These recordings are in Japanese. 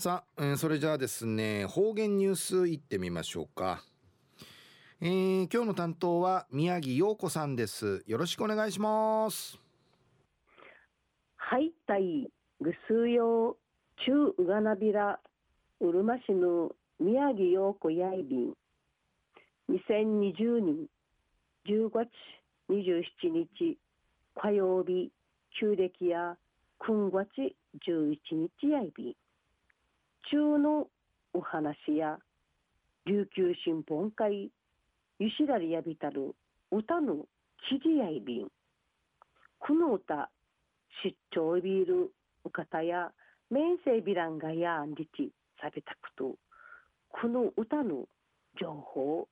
さあ、えー、それじゃあですね方言ニュースいってみましょうか、えー、今日の担当は宮城陽子さんです。よろしくお願いします。はいたいぐすよ中うがなびらうるま市の宮城陽子やいびん。2020年10月27日火曜日旧暦や9月11日やいびん。中のお話や琉球新報会ゆしらりやびたる歌の記事やいびん。この歌出張いびるお方や面世ビランガやんりちさびたくと。この歌の情報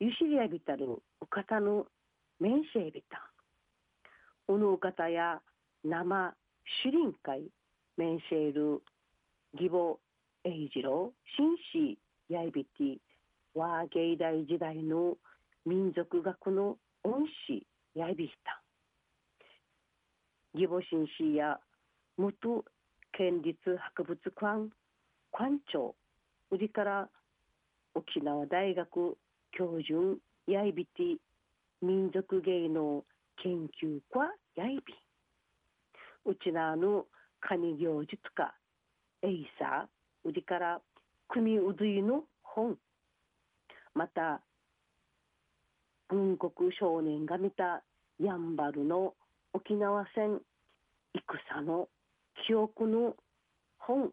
ゆしりやびたるお方の面世ビタンおのお方や生主臨会面世る義母栄次郎紳士やいびて和芸大時代の民族学の恩師やいびた義母紳士や元県立博物館館長売りから沖縄大学教授やいびて民族芸能研究家やいびうちなのカニ行事とかエイサー売りから組うどいの本。また軍国少年が見たやんばるの沖縄戦戦の記憶の本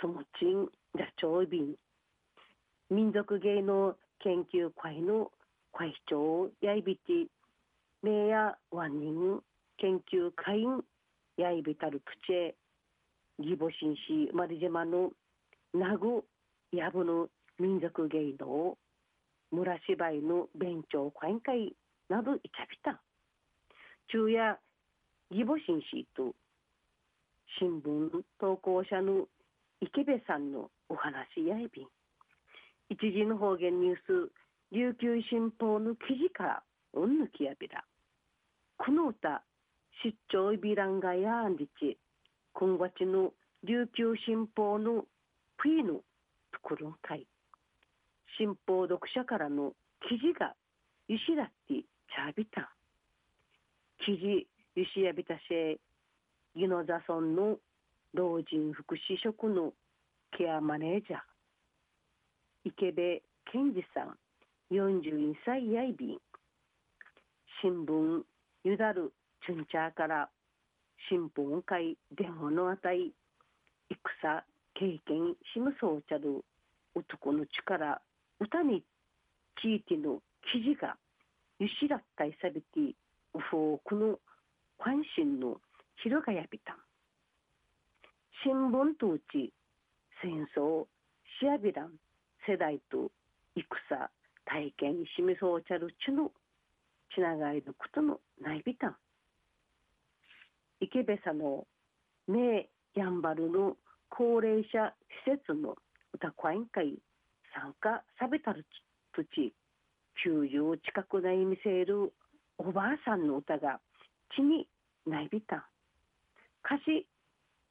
そのちんじゃちょいびん民族芸能研究会の会長やいびて名やワンニン研究会員やいびたるプチェ義母紳士マリジェマの名護やぶの民族芸能村芝居の勉強会会などいちゃびた昼夜義母紳士と新聞投稿者の池部さんのお話やいびん一時の方言ニュース琉球新報の記事からうんぬきやびらこの歌出張いびらんがやんりち今月の琉球新報の冬のところ会。新報読者からの記事がゆしらってちゃびた記事ゆしやびたせギノザ村の老人福祉職のケアマネージャー。池部健二さん42歳やいびん。新聞ゆだるチュンチャーから新聞会電話のあたい戦経験しむそうちゃる男の力歌に地域の記事がゆしらったいさびてうふうくの関心の広がやびた。新聞とうち戦争しやびらん世代と戦体験しみそうちゃるちのちながいのことのないびたん。池部さの名やんばるの高齢者施設の歌会員会参加さべたる土地90近くない見せるおばあさんの歌が地にないびた。歌詞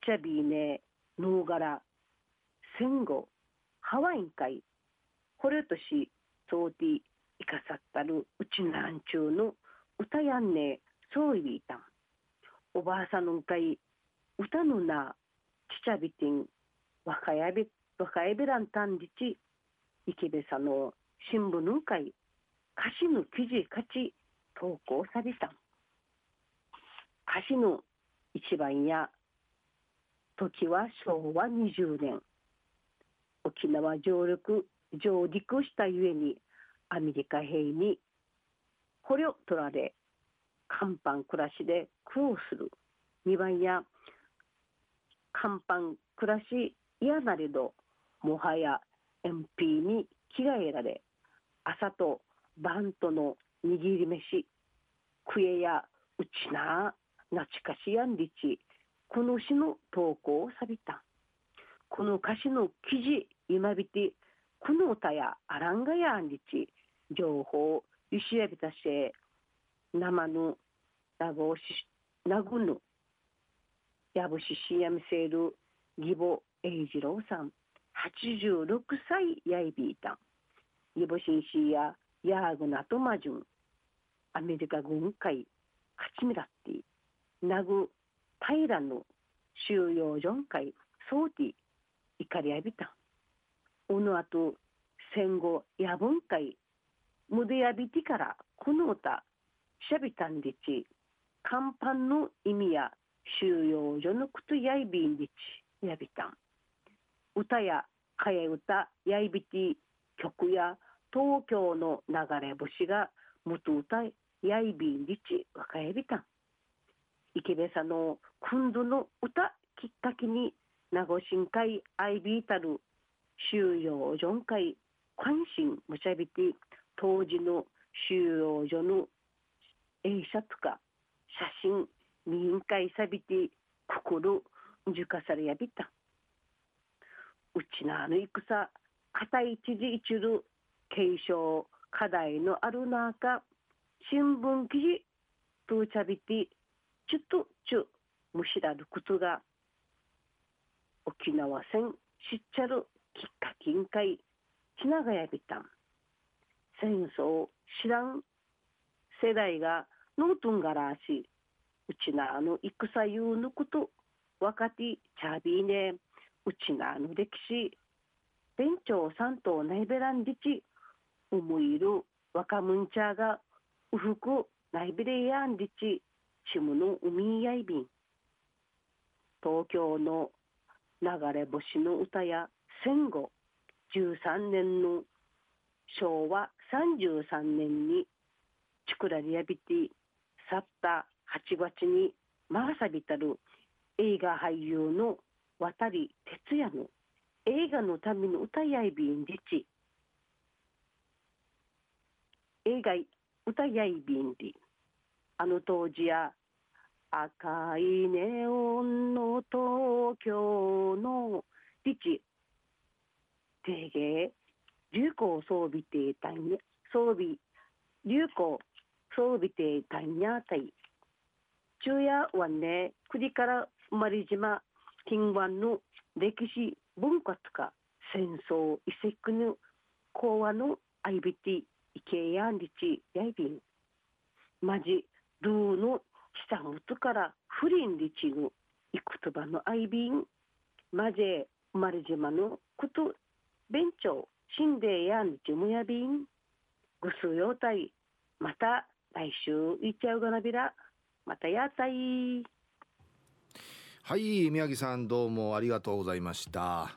チャビーネノーガラ戦後ハワイン会これとしそうていかさったるうちなんちゅうの歌やんねそういびいたおばあさんの会歌のなちちゃびてん若やび若やびらんたんりち池部さの新ちちゃびてん若えび若やびらんたんじち池部さんの新聞ぬんかい歌詞の記事かち投稿さびた。ん歌詞の一番や時は昭和20年。沖縄上陸上陸したゆえにアメリカ兵に捕虜取られ甲板暮らしで苦労する。二番や甲板暮らし嫌なれどもはや MP に着替えられ朝と晩との握り飯クエやうちななちかしやんりちこの詩の投稿をさびた。この歌詞の記事今びてこの歌やアランガやんりち情報ゆしやびたせ生のなごしなぐぬやぶししやみせる義母栄次郎さん86歳やいびいたん。イボシンシーやヤーグナトマジュン。アメリカ軍会、カチミラッティ、ナグ、タイラの収容所会、ソーティ、怒りやびたん。おのあと、戦後、やぶん会、ムデやびてからこの歌、しゃびたんでち、甲板の意味や収容所のことやいびんでち、やびたん。歌や替え歌やいびて曲や東京の流れ星が元歌やいびんりち若えびたん。池部さんの今度の歌きっかけに名護新会アイビータル収容所会関心むしゃびて当時の収容所の映写とか写真民会さびて心じかされやびた。うちなあの戦片一時一る継承課題のある中新聞記事とちゃびてちゅとちゅむしらることが沖縄戦しっちゃるきっかけんかいちながやびたん。戦争知らん世代がノートンガラーしうちなあの戦ゆうぬこと若手チャビーネうちなあの歴史店長さんとナイベランディチ思いる若むんちゃがうふくナイベレヤンディチシムの海やいびん。東京の流れ星の歌や戦後13年の昭和33年にチクラリアビティ去った8月にマーサビタル映画俳優の渡哲也の映画のための歌やいびんでち。映画歌やいびんで。あの当時や赤いネオンの東京のリチ。定芸流行装備てたんや装備。流行装備てたんやたい昼夜はね国から生まれ島金湾の歴史文化とか戦争遺跡の講話のアイビティイケヤンリチヤイビンマジルーの下元からフリンリチのいくとばのアイビンマジェ生まれ島のこと弁長シンデーヤンチムヤビンぐすよたいまた来週いっちゃうがなびら。またやったい。はい宮城さんどうもありがとうございました。